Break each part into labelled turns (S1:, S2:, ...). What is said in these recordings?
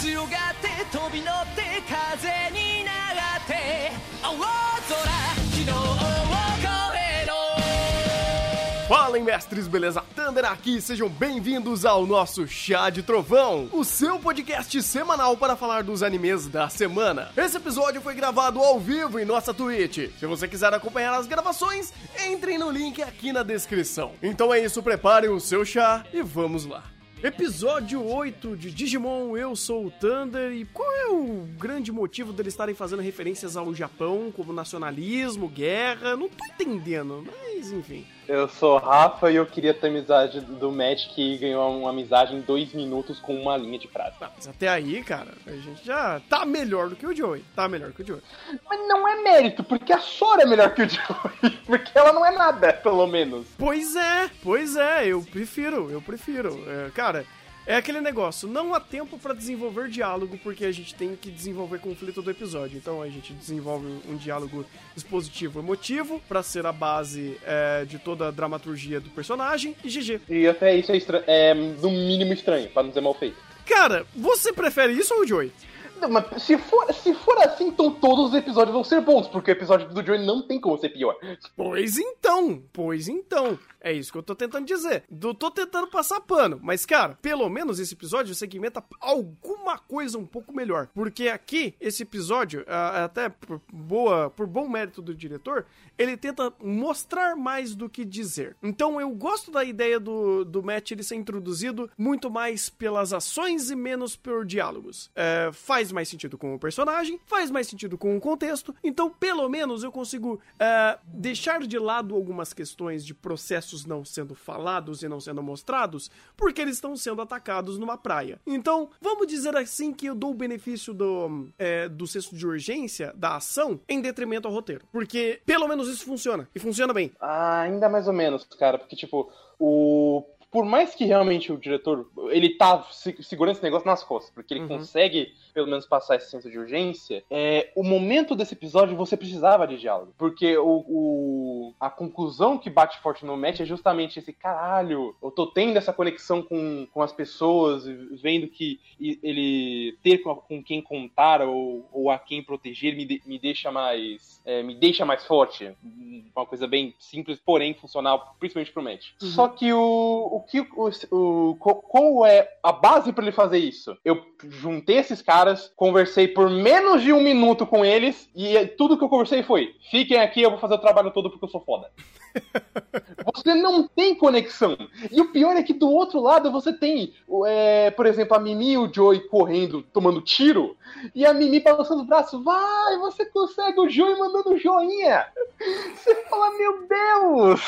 S1: 強がって飛び乗って風に流って青空昨日を超えろ
S2: Fala, mestres, beleza? Thunder aqui, sejam bem-vindos ao nosso Chá de Trovão, o seu podcast semanal para falar dos animes da semana. Esse episódio foi gravado ao vivo em nossa Twitch. Se você quiser acompanhar as gravações, entrem no link aqui na descrição. Então é isso, preparem o seu chá e vamos lá. Episódio 8 de Digimon, eu sou o Thunder e qual é o grande motivo deles estarem fazendo referências ao Japão como nacionalismo, guerra? Não tô entendendo, mas enfim.
S3: Eu sou o Rafa e eu queria ter amizade do Matt que ganhou uma amizade em dois minutos com uma linha de frase.
S2: Mas até aí, cara, a gente já tá melhor do que o Joey. Tá melhor que o Joey.
S3: Mas não é mérito, porque a Sora é melhor que o Joey. Porque ela não é nada, pelo menos.
S2: Pois é, pois é, eu prefiro, eu prefiro. É, cara, é aquele negócio, não há tempo pra desenvolver diálogo porque a gente tem que desenvolver conflito do episódio. Então a gente desenvolve um diálogo expositivo emotivo pra ser a base é, de toda a dramaturgia do personagem e GG.
S3: E até isso é, estra- é no mínimo estranho, pra não dizer mal feito.
S2: Cara, você prefere isso ou o Joey?
S3: Não, mas se for, se for assim, então todos os episódios vão ser bons, porque o episódio do Joey não tem como ser pior.
S2: Pois então, pois então. É isso que eu tô tentando dizer. Eu tô tentando passar pano, mas cara, pelo menos esse episódio segmenta alguma coisa um pouco melhor. Porque aqui, esse episódio, ah, até por, boa, por bom mérito do diretor, ele tenta mostrar mais do que dizer. Então eu gosto da ideia do, do Matt ele ser introduzido muito mais pelas ações e menos por diálogos. É, faz mais sentido com o personagem, faz mais sentido com o contexto, então pelo menos eu consigo é, deixar de lado algumas questões de processos não sendo falados e não sendo mostrados, porque eles estão sendo atacados numa praia. Então, vamos dizer assim que eu dou o benefício do, é, do senso de urgência, da ação, em detrimento ao roteiro. Porque pelo menos isso funciona, e funciona bem.
S3: Ah, ainda mais ou menos, cara, porque, tipo, o. Por mais que realmente o diretor, ele tá se- segurando esse negócio nas costas, porque ele
S2: Uhum.
S3: consegue, pelo menos, passar esse senso de urgência, é, o momento desse episódio você precisava de diálogo. Porque o, o- a conclusão que bate forte no match é justamente esse caralho, eu tô tendo essa conexão com, com as pessoas, vendo que ele ter com, com quem contar ou, ou a quem proteger me, de- me deixa mais. é, me deixa mais forte. Uma coisa bem simples, porém funcional, principalmente pro match. Só que o, o que o, o, qual é a base pra ele fazer isso? Eu juntei esses caras, conversei por menos de um minuto com eles, e tudo que eu conversei foi: fiquem aqui, eu vou fazer o trabalho todo porque eu sou foda. Você não tem conexão. E o pior é que do outro lado você tem, é, por exemplo, a Mimi e o Joey correndo, tomando tiro, e a Mimi balançando o braço. Vai, você consegue o Joey mandando joinha. Você fala, meu Deus!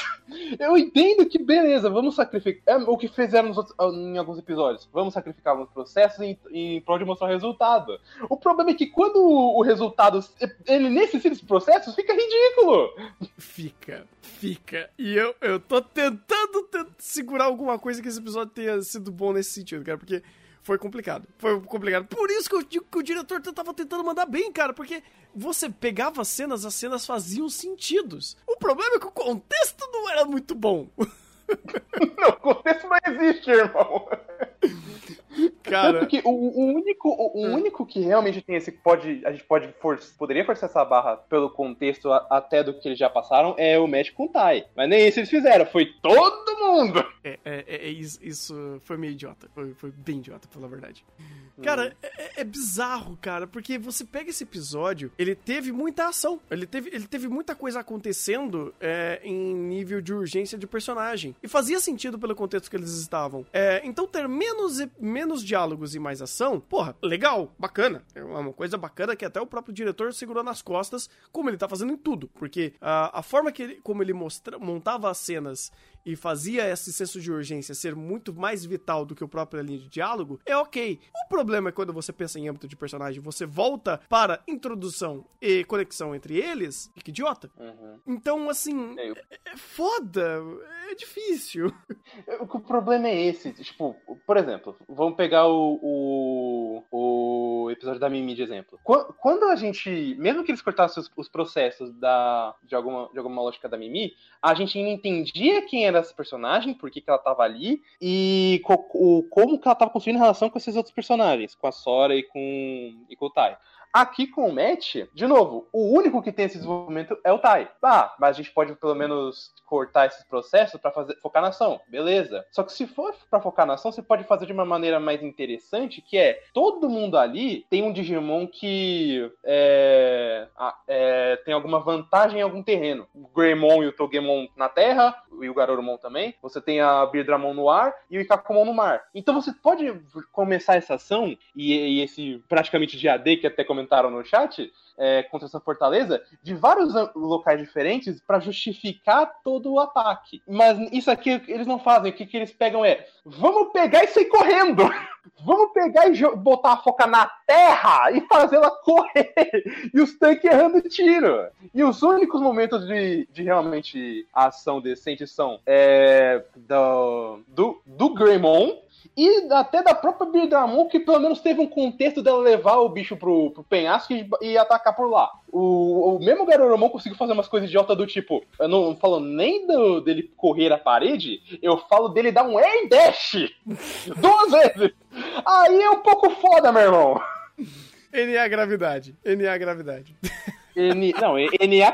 S3: Eu entendo que, beleza, vamos sacrificar. É o que fizeram outros- em alguns episódios. Vamos sacrificar alguns processos em, em prol de mostrar o resultado. O problema é que quando o, resultado ele necessita desses processos, fica ridículo.
S2: Fica, fica. E eu, eu tô tentando tent- segurar alguma coisa que esse episódio tenha sido bom nesse sentido, cara, porque foi complicado. Foi complicado. Por isso que eu digo que o diretor tava tentando mandar bem, cara, porque você pegava as cenas, as cenas faziam sentidos. O problema é que o contexto não era muito bom.
S3: Não, o contexto não existe, irmão.
S2: Cara,
S3: Tanto que o, o único, o, o
S2: Hum.
S3: único que realmente tem esse pode a gente pode for, poderia forçar essa barra pelo contexto a- até do que eles já passaram é o match com Tai. Mas nem isso eles fizeram, foi todo mundo.
S2: é, é- é- é isso, isso foi meio idiota. Foi, foi bem idiota, pela verdade. Cara, é, é- é bizarro, cara, porque você pega esse episódio, ele teve muita ação, ele teve, ele teve muita coisa acontecendo é, em nível de urgência de personagem. E fazia sentido pelo contexto que eles estavam. É, então ter menos, menos diálogos e mais ação, porra, legal, bacana. É uma coisa bacana que até o próprio diretor segurou nas costas, como ele tá fazendo em tudo. Porque a, a forma que ele, como ele mostra, montava as cenas e fazia esse senso de urgência ser muito mais vital do que o próprio linha de diálogo, é ok. O problema é quando você pensa em âmbito de personagem, você volta para introdução e conexão entre eles, fica idiota. Então, assim,
S3: É, eu-
S2: é, é foda, é difícil.
S3: O, que o problema é esse, tipo, por exemplo, vamos pegar o, o, o episódio da Mimi de exemplo. Qu- Quando a gente, mesmo que eles cortassem os, os processos da, de, alguma, de alguma lógica da Mimi, a gente ainda entendia quem era essa personagem, por que, que ela tava ali, e co- o, como que ela tava construindo relação com esses outros personagens, com a Sora e com, e com o Tai. Aqui com o Matt, de novo, o único que tem esse desenvolvimento é o Tai. Ah, mas a gente pode pelo menos cortar esses processos fazer focar na ação, beleza. Só que se for pra focar na ação, você pode fazer de uma maneira mais interessante, que é todo mundo ali tem um Digimon que é, é, tem alguma vantagem em algum terreno. O Greymon e o Togemon na terra, e o Garurumon também. Você tem a Birdramon no ar e o Ikakumon no mar. Então você pode começar essa ação e, e esse praticamente dia D que até comentaram no chat, é, contra essa fortaleza, de vários locais diferentes para justificar todo o ataque. Mas isso aqui eles não fazem. O que, que eles pegam é: vamos pegar e sair correndo! Vamos pegar e botar a foca na terra e fazê-la correr! E os tanques errando tiro! E os únicos momentos de, de realmente ação decente são é, do, do, do Greymon e até da própria Birdramon, que pelo menos teve um contexto dela levar o bicho pro, pro penhasco e, e atacar por lá. O, o mesmo Garurumon conseguiu fazer umas coisas idiotas do tipo, eu não falo nem do, dele correr a parede, eu falo dele dar um air dash duas vezes. Aí é um pouco foda, meu irmão.
S2: NA gravidade. NA gravidade.
S3: N, não, NA,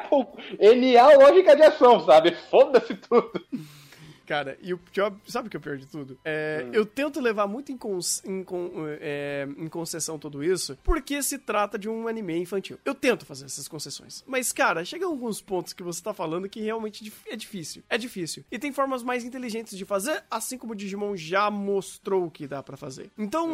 S3: NA lógica de ação, sabe? Foda-se tudo.
S2: Cara, e o pior, sabe o que é o pior de tudo? É, Eu tento levar muito em, cons- em con- é, em concessão tudo isso, porque se trata de um anime infantil. Eu tento fazer essas concessões. Mas, cara, chega alguns pontos que você tá falando que realmente dif- é difícil. É difícil. E tem formas mais inteligentes de fazer, assim como o Digimon já mostrou que dá pra fazer. Então,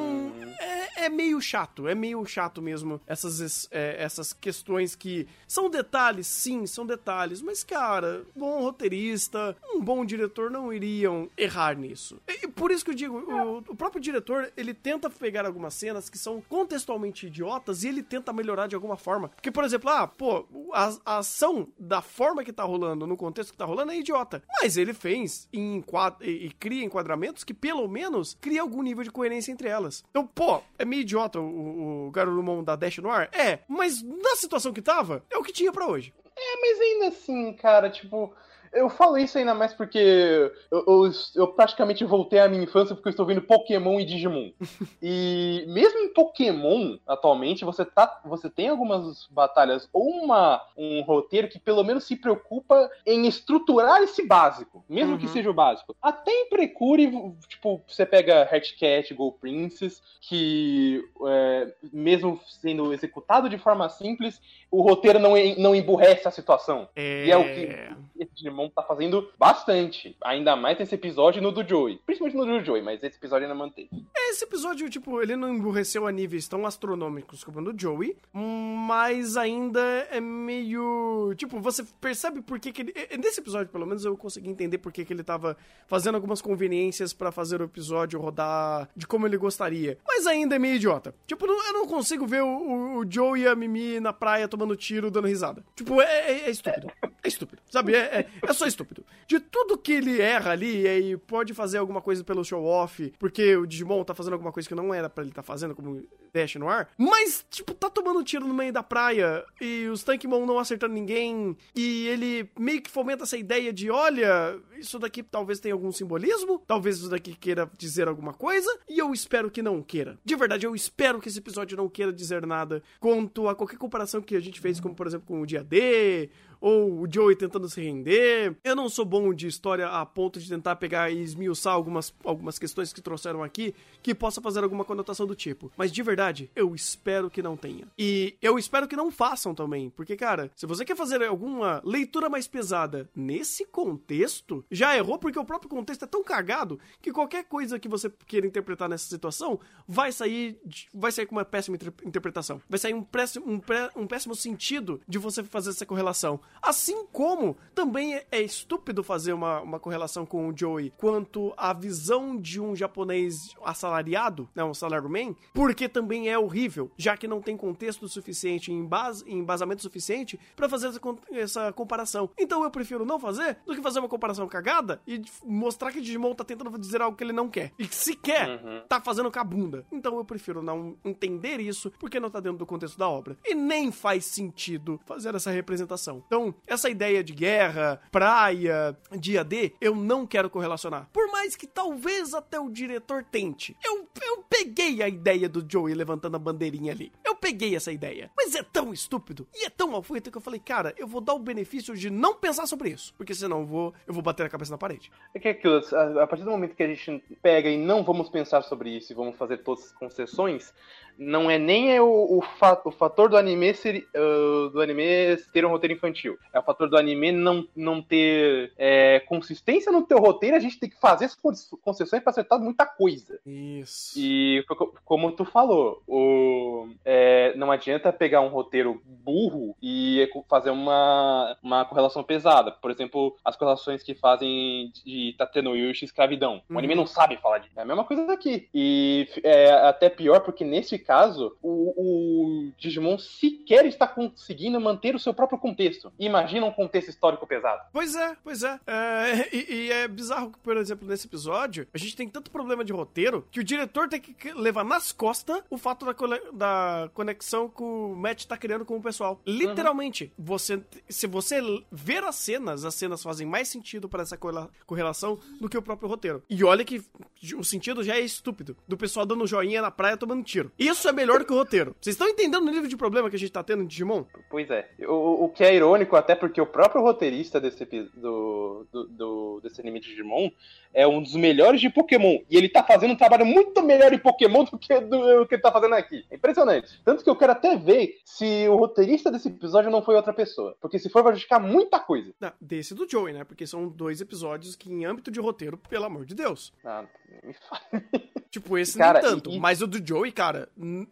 S2: é, é meio chato. É meio chato mesmo essas, es- é, essas questões que são detalhes, sim, são detalhes. Mas, cara, bom roteirista, um bom diretor não iriam errar nisso. E por isso que eu digo, o, o próprio diretor, ele tenta pegar algumas cenas que são contextualmente idiotas e ele tenta melhorar de alguma forma. Porque, por exemplo, ah, pô, a, a ação da forma que tá rolando, no contexto que tá rolando, é idiota. Mas ele fez em e, e cria enquadramentos que, pelo menos, cria algum nível de coerência entre elas. Então, pô, é meio idiota o, o Garurumon da Dash no ar? É, mas na situação que tava, é o que tinha pra hoje.
S3: É, mas ainda assim, cara, tipo. Eu falo isso ainda mais porque eu, eu, eu praticamente voltei à minha infância porque eu estou vendo Pokémon e Digimon. e mesmo em Pokémon, atualmente, você, tá, você tem algumas batalhas ou uma, um roteiro que pelo menos se preocupa em estruturar esse básico, mesmo que
S2: Uhum.
S3: seja o básico. Até em Precure, tipo, você pega Hatcat, Go Princess, que é, mesmo sendo executado de forma simples, o roteiro não, não emburrece a situação.
S2: É...
S3: E é o que esse Digimon tá fazendo bastante. Ainda mais nesse episódio no do Joey. Principalmente no do Joey, mas esse episódio ainda manteve.
S2: Esse episódio, tipo, ele não emburreceu a níveis tão astronômicos como o do Joey, mas ainda é meio. Tipo, você percebe por que, que ele. e- Nesse episódio, pelo menos, eu consegui entender por que, que ele tava fazendo algumas conveniências pra fazer o episódio rodar de como ele gostaria. Mas ainda é meio idiota. Tipo, eu não consigo ver o, o, o Joey e a Mimi na praia tomando tiro, dando risada. Tipo, é, é- é estúpido. É estúpido. Sabe? É, é, é só estúpido. De tudo que ele erra ali, e pode fazer alguma coisa pelo show-off, porque o Digimon tá fazendo alguma coisa que não era pra ele tá fazendo, como Dash no ar. Mas, tipo, tá tomando tiro no meio da praia e os Tankmon não acertando ninguém. E ele meio que fomenta essa ideia de: olha, isso daqui talvez tenha algum simbolismo, talvez isso daqui queira dizer alguma coisa, e eu espero que não queira. De verdade, eu espero que esse episódio não queira dizer nada quanto a qualquer comparação que a gente fez, como por exemplo com o dia D, ou o Joey tentando se render. Eu não sou bom de história a ponto de tentar pegar e esmiuçar algumas, algumas questões que trouxeram aqui que possa fazer alguma conotação do tipo. Mas de verdade, eu espero que não tenha. E eu espero que não façam também. Porque, cara, se você quer fazer alguma leitura mais pesada nesse contexto, já errou porque o próprio contexto é tão cagado que qualquer coisa que você queira interpretar nessa situação vai sair, vai sair com uma péssima inter- interpretação. Vai sair um péssimo, um, pré- um péssimo sentido de você fazer essa correlação. Assim como também é, é estúpido fazer uma, uma correlação com o Joey quanto à visão de um japonês assalariado, né, um salaryman, porque também é horrível, já que não tem contexto suficiente, embas, embasamento suficiente para fazer essa, essa comparação. Então eu prefiro não fazer do que fazer uma comparação cagada e mostrar que Digimon tá tentando dizer algo que ele não quer. E se quer, uhum. tá fazendo com a bunda. Então eu prefiro não entender isso porque não tá dentro do contexto da obra. E nem faz sentido fazer essa representação. Então, essa ideia de guerra, praia, dia D, eu não quero correlacionar. Por mais que talvez até o diretor tente. Eu, eu peguei a ideia do Joey levantando a bandeirinha ali. Eu peguei essa ideia. Mas é tão estúpido e é tão mal feito que eu falei, cara, eu vou dar o benefício de não pensar sobre isso. Porque senão eu vou, eu vou bater a cabeça na parede.
S3: É que é aquilo, a partir do momento que a gente pega e não vamos pensar sobre isso e vamos fazer todas as concessões, não é nem o, o, o fator do anime ser, uh, do anime ter um roteiro infantil. É o fator do anime não, não ter é, consistência no teu roteiro, a gente tem que fazer as concessões para acertar muita coisa.
S2: Isso.
S3: E como tu falou, o, é, não adianta pegar um roteiro burro e fazer uma, uma correlação pesada. Por exemplo, as correlações que fazem de Tatenoyushi escravidão. O anime uhum. não sabe falar disso. É a mesma coisa daqui. E é até pior porque nesse caso, o, o Digimon sequer está conseguindo manter o seu próprio contexto. Imagina um contexto histórico pesado.
S2: Pois é, pois é. é e, e, é bizarro que, por exemplo, nesse episódio, a gente tem tanto problema de roteiro que o diretor tem que levar nas costas o fato da, da conexão que o Matt está criando com o pessoal. Literalmente, uhum. você, se você ver as cenas, as cenas fazem mais sentido para essa correlação do que o próprio roteiro. E olha que o sentido já é estúpido. Do pessoal dando joinha na praia tomando tiro. E isso é melhor que o roteiro. Vocês estão entendendo o nível de problema que a gente tá tendo em Digimon?
S3: Pois é. O, o que é irônico, até porque o próprio roteirista desse, do, do, do, desse anime de Digimon é um dos melhores de Pokémon. E ele tá fazendo um trabalho muito melhor em Pokémon do que, do, do que ele tá fazendo aqui. É impressionante. Tanto que eu quero até ver se o roteirista desse episódio não foi outra pessoa. Porque se for, vai justificar muita coisa.
S2: Não, desse do Joey, né? Porque são dois episódios que, em âmbito de roteiro, pelo amor de Deus. Ah, me fala. Tipo, esse cara, nem tanto. E, Mas o do Joey, cara,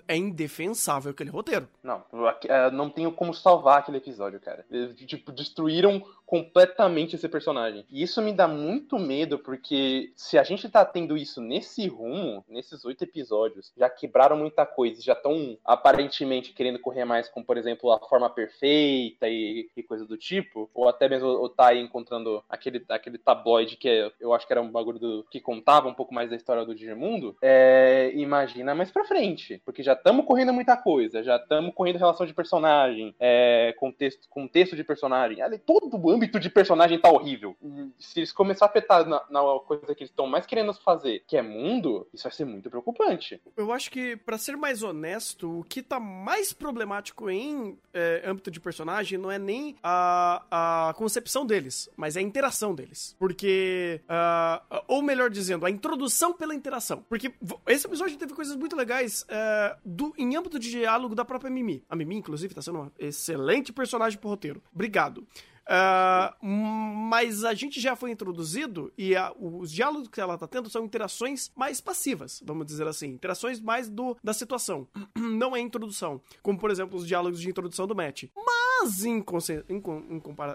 S2: é indefensável aquele roteiro.
S3: Não, é, não tenho como salvar aquele episódio, cara. Eles, tipo, destruíram completamente esse personagem. E isso me dá muito medo, porque se a gente tá tendo isso nesse rumo, nesses oito episódios, já quebraram muita coisa, já estão aparentemente querendo correr mais com, por exemplo, a forma perfeita e, e coisa do tipo, ou até mesmo o Tai encontrando aquele, aquele tabloide que é, eu acho que era um bagulho do, que contava um pouco mais da história do Digimundo, é, imagina mais pra frente, porque já estamos correndo muita coisa, já estamos correndo relação de personagem, é, contexto, contexto de personagem, todo o âmbito de personagem tá horrível. Se eles começarem a afetar na, na coisa que eles estão mais querendo fazer, que é mundo, isso vai ser muito preocupante.
S2: Eu acho que, para ser mais honesto, o que tá mais problemático em é, âmbito de personagem não é nem a, a concepção deles, mas é a interação deles. Porque, uh, ou melhor dizendo, a introdução pela interação. Porque esse episódio teve coisas muito legais uh, do, em âmbito de diálogo da própria Mimi. A Mimi, inclusive, tá sendo uma excelente personagem pro roteiro. Obrigado. Uh, mas a gente já foi introduzido e a, os diálogos que ela tá tendo são interações mais passivas, vamos dizer assim. Interações mais do, da situação. Não é introdução. Como, por exemplo, os diálogos de introdução do Matt. Mas, em,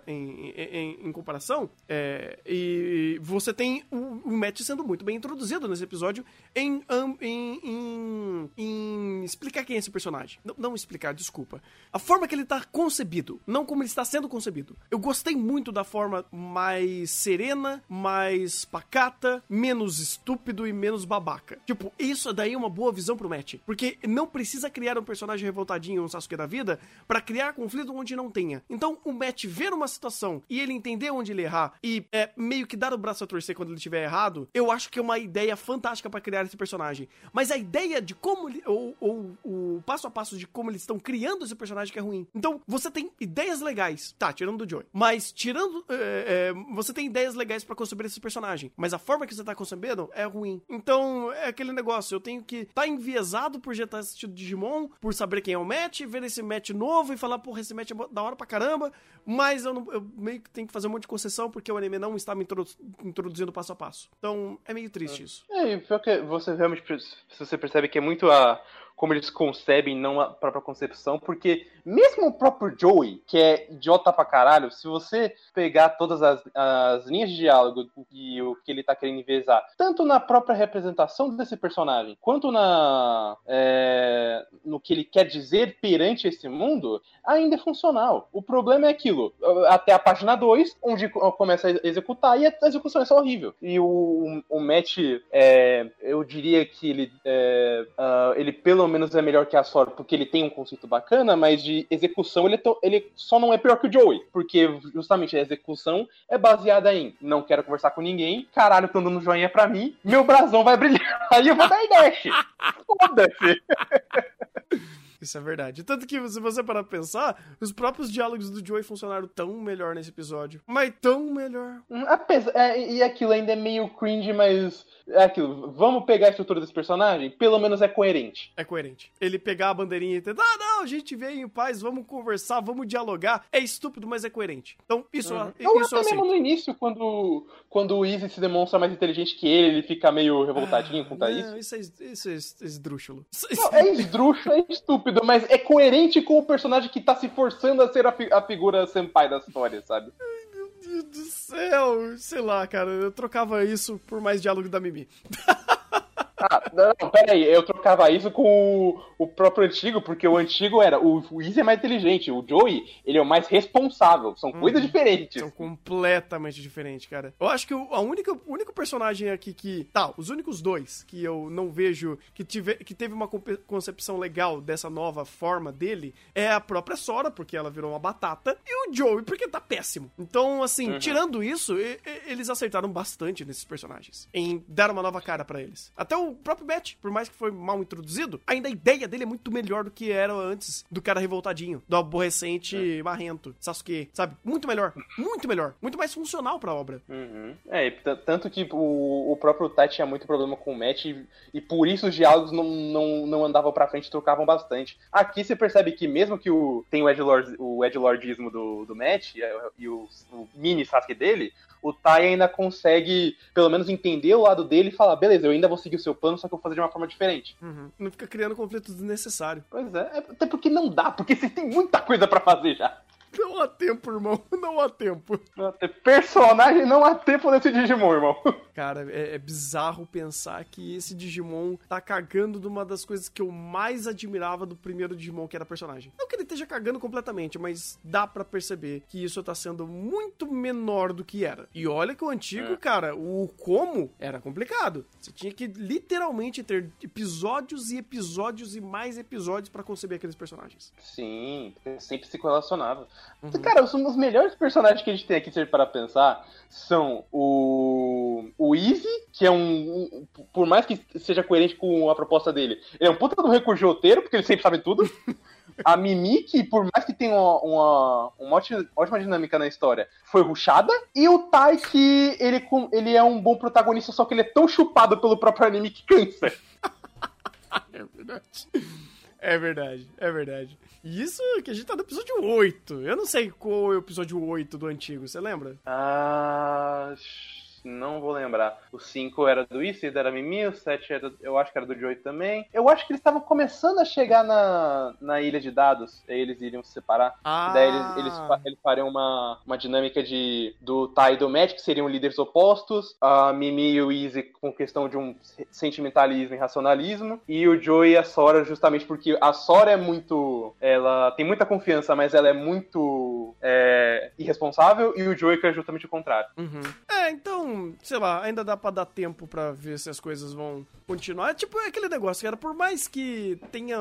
S2: em, em, em comparação, é, e você tem o, o Matt sendo muito bem introduzido nesse episódio em, explicar quem é esse personagem. Não, não explicar, desculpa. A forma que ele tá concebido, não como ele está sendo concebido. Eu gostei muito da forma mais serena, mais pacata, menos estúpido e menos babaca. Tipo, isso daí é uma boa visão pro Matt. Porque não precisa criar um personagem revoltadinho, um Sasuke da vida, para criar conflito onde não tenha. Então, o Matt ver uma situação e ele entender onde ele errar e é, meio que dar o braço a torcer quando ele estiver errado, eu acho que é uma ideia fantástica para criar esse personagem. Mas a ideia de como ele, ou, ou o passo a passo de como eles estão criando esse personagem que é ruim. Então, você tem ideias legais, tá, tirando do Joy. Mas tirando. É, é, você tem ideias legais para conceber esse personagem. Mas a forma que você tá concebendo é ruim. Então, é aquele negócio. Eu tenho que estar tá enviesado por já estar assistindo Digimon, por saber quem é o match, ver esse match novo e falar, porra, esse match é da hora pra caramba. Mas eu, não, eu meio que tenho que fazer um monte de concessão porque o anime não está me introdu introduzindo passo a passo. Então, é meio triste é. isso.
S3: É, e pior que você realmente. Você percebe que é muito a como eles concebem, não a própria concepção, porque mesmo o próprio Joey, que é idiota pra caralho, se você pegar todas as, as linhas de diálogo e o que ele tá querendo envezar, tanto na própria representação desse personagem, quanto na é, no que ele quer dizer perante esse mundo, ainda é funcional. O problema é aquilo, até a página 2, onde começa a executar e a execução é só horrível. E o, o Matt, é, eu diria que ele, é, uh, ele pelo menos é melhor que a Sora, porque ele tem um conceito bacana, mas de execução ele, ele só não é pior que o Joey, porque justamente a execução é baseada em não quero conversar com ninguém, caralho, tô dando joinha pra mim, meu brasão vai brilhar, aí eu vou dar dash. Foda-se.
S2: Isso é verdade. Tanto que, se você parar pra pensar, os próprios diálogos do Joey funcionaram tão melhor nesse episódio. Mas tão melhor.
S3: Hum, apesar, é, e aquilo ainda é meio cringe, mas é aquilo. Vamos pegar a estrutura desse personagem? Pelo menos é coerente.
S2: É coerente. Ele pegar a bandeirinha e tentar, ah, não, a gente veio em paz, vamos conversar, vamos dialogar. É estúpido, mas é coerente. Então, isso, uhum.
S3: eu isso até mesmo no início, quando, quando o Easy se demonstra mais inteligente que ele, ele fica meio revoltadinho ah, com isso.
S2: Isso é, isso é esdrúxulo.
S3: Não, é esdrúxulo, é estúpido, mas é coerente com o personagem que tá se forçando a ser a, fi a figura senpai da história, sabe?
S2: Ai, meu Deus do céu! Sei lá, cara, eu trocava isso por mais diálogo da Mimi.
S3: Ah, não, pera aí, eu trocava isso com o, o, próprio antigo, porque o antigo era. O, o Easy é mais inteligente, o Joey, ele é o mais responsável. São coisas uhum. diferentes.
S2: São completamente diferentes, cara. Eu acho que o, a única, o único personagem aqui que. Tá, os únicos dois que eu não vejo que, tive, que teve uma concepção legal dessa nova forma dele é a própria Sora, porque ela virou uma batata, e o Joey, porque tá péssimo. Então, assim, uhum. tirando isso, e, e, eles acertaram bastante nesses personagens. Em dar uma nova cara para eles. Até o próprio Matt, por mais que foi mal introduzido, ainda a ideia dele é muito melhor do que era antes do cara revoltadinho, do aborrecente é. marrento, Sasuke, sabe? Muito melhor, muito melhor, muito mais funcional pra obra.
S3: Uhum. É, tanto que o, o próprio Tai tinha muito problema com o Matt e, e, por isso os diálogos não, não, não andavam pra frente, trocavam bastante. Aqui você percebe que mesmo que o, tem o Edgelord, o Edgelordismo do, do Matt e, e o, o mini Sasuke dele, o Tai ainda consegue, pelo menos, entender o lado dele e falar, beleza, eu ainda vou seguir o seu plano, só que eu vou fazer de uma forma diferente.
S2: Uhum. Não fica criando conflitos desnecessários.
S3: Pois é, é até porque não dá, porque você tem muita coisa para fazer já.
S2: Não há tempo, irmão. Não há tempo.
S3: Não há tempo. Personagem não há tempo nesse Digimon, irmão.
S2: Cara, é, é, bizarro pensar que esse Digimon tá cagando de uma das coisas que eu mais admirava do primeiro Digimon, que era personagem. Não que ele esteja cagando completamente, mas dá para perceber que isso tá sendo muito menor do que era. E olha que o antigo, é. cara, o como era complicado. Você tinha que literalmente ter episódios e episódios e mais episódios para conceber aqueles personagens.
S3: Sim, sempre se correlacionava. Uhum. Cara, os, os melhores personagens que a gente tem aqui, se para pensar, são o, o Easy, que é um, um, Por mais que seja coerente com a proposta dele, ele é um puta do recurso de roteiro, porque ele sempre sabe tudo. A Mimi, que por mais que tenha uma, uma, uma ótima, ótima, dinâmica na história, foi ruxada. E o Tai, que ele, ele é um bom protagonista, só que ele é tão chupado pelo próprio anime que cansa.
S2: é verdade. É verdade, é verdade. Isso que a gente tá no episódio 8. Eu não sei qual é o episódio 8 do antigo, você lembra?
S3: Ah não vou lembrar. O 5 era do Issei, era Mimi, o 7 era, eu acho que era do Joey também. Eu acho que eles estavam começando a chegar na, na ilha de dados, aí eles iriam se separar. Ah. Daí eles, eles, eles fariam uma, uma dinâmica de do Tai e do que seriam líderes opostos, a Mimi e o Izzy com questão de um sentimentalismo e racionalismo, e o Joey e a Sora justamente porque a Sora é muito... ela tem muita confiança, mas ela é muito é, irresponsável, e o Joey que é justamente o contrário.
S2: Uhum. É, então sei lá, ainda dá para dar tempo para ver se as coisas vão continuar. É tipo aquele negócio, cara, por mais que tenha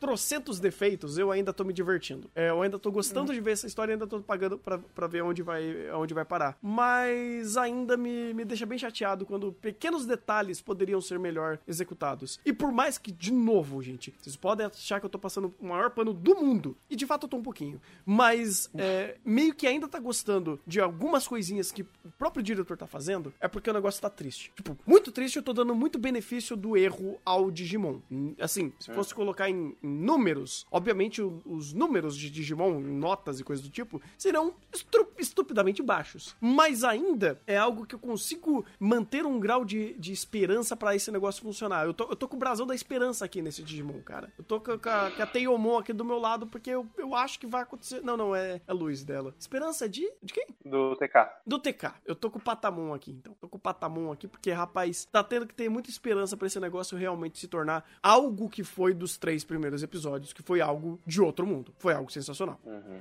S2: trocentos defeitos, eu ainda tô me divertindo. É, eu ainda tô gostando uhum. de ver essa história, ainda tô pagando para ver onde vai, onde vai parar. Mas ainda me, me deixa bem chateado quando pequenos detalhes poderiam ser melhor executados. E por mais que, de novo, gente, vocês podem achar que eu tô passando o maior pano do mundo, e de fato eu tô um pouquinho, mas é, meio que ainda tá gostando de algumas coisinhas que o próprio diretor tá fazendo, é porque o negócio tá triste. Tipo, muito triste, eu tô dando muito benefício do erro ao Digimon. Hum, Assim, se fosse colocar em, em números, obviamente o- os números de Digimon, notas e coisas do tipo, serão estupidamente baixos. Mas ainda é algo que eu consigo manter um grau de, de esperança pra esse negócio funcionar. Eu tô, eu tô com o brasão da esperança aqui nesse Digimon, cara. Eu tô com, a- com a, com a Teiyomon aqui do meu lado porque eu, eu acho que vai acontecer. Não, não, é a luz dela. Esperança de. De quem?
S3: Do TK.
S2: Do TK. Eu tô com o Patamon aqui, então. Tô com o Patamon aqui porque, rapaz, tá tendo que ter muita esperança pra esse negócio realmente se tornar algo que foi dos três primeiros episódios, que foi algo de outro mundo. Foi algo sensacional.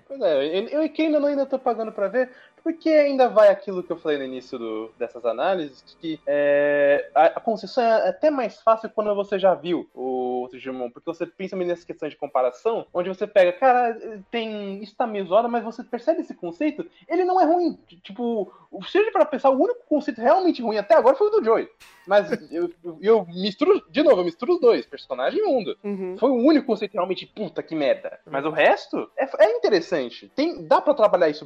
S3: Pois é, eu, eu que ainda não ainda tô pagando pra ver, porque ainda vai aquilo que eu falei no início do- dessas análises, que é, a, a concessão é até mais fácil quando você já viu o Digimon, porque você pensa nessa questão de comparação, onde você pega, cara, tem. Isso tá meio zoado, mas você percebe esse conceito? Ele não é ruim. Tipo, se eu para pensar, o único conceito realmente ruim até agora foi o do Joey. Mas eu, eu, misturo, de novo, eu misturo os dois, personagem e mundo.
S2: Uhum.
S3: Foi o único conceito realmente puta que merda. Mas o resto é, é interessante. Tem, dá pra trabalhar isso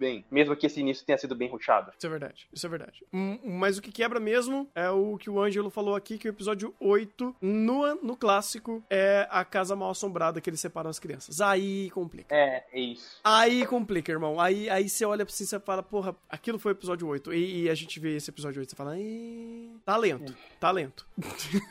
S3: bem, mesmo que esse início tenha sido bem ruchado.
S2: Isso é verdade, isso é verdade. Mas o que quebra mesmo é o que o Ângelo falou aqui, que o episódio 8, no, no clássico, é a casa mal assombrada que eles separam as crianças. Aí complica.
S3: É, é isso.
S2: Aí complica, irmão. Aí, aí você olha pra si e você fala, porra, aquilo foi o episódio 8. E, e a gente vê esse episódio 8 e você fala, "Ih, talento, talento.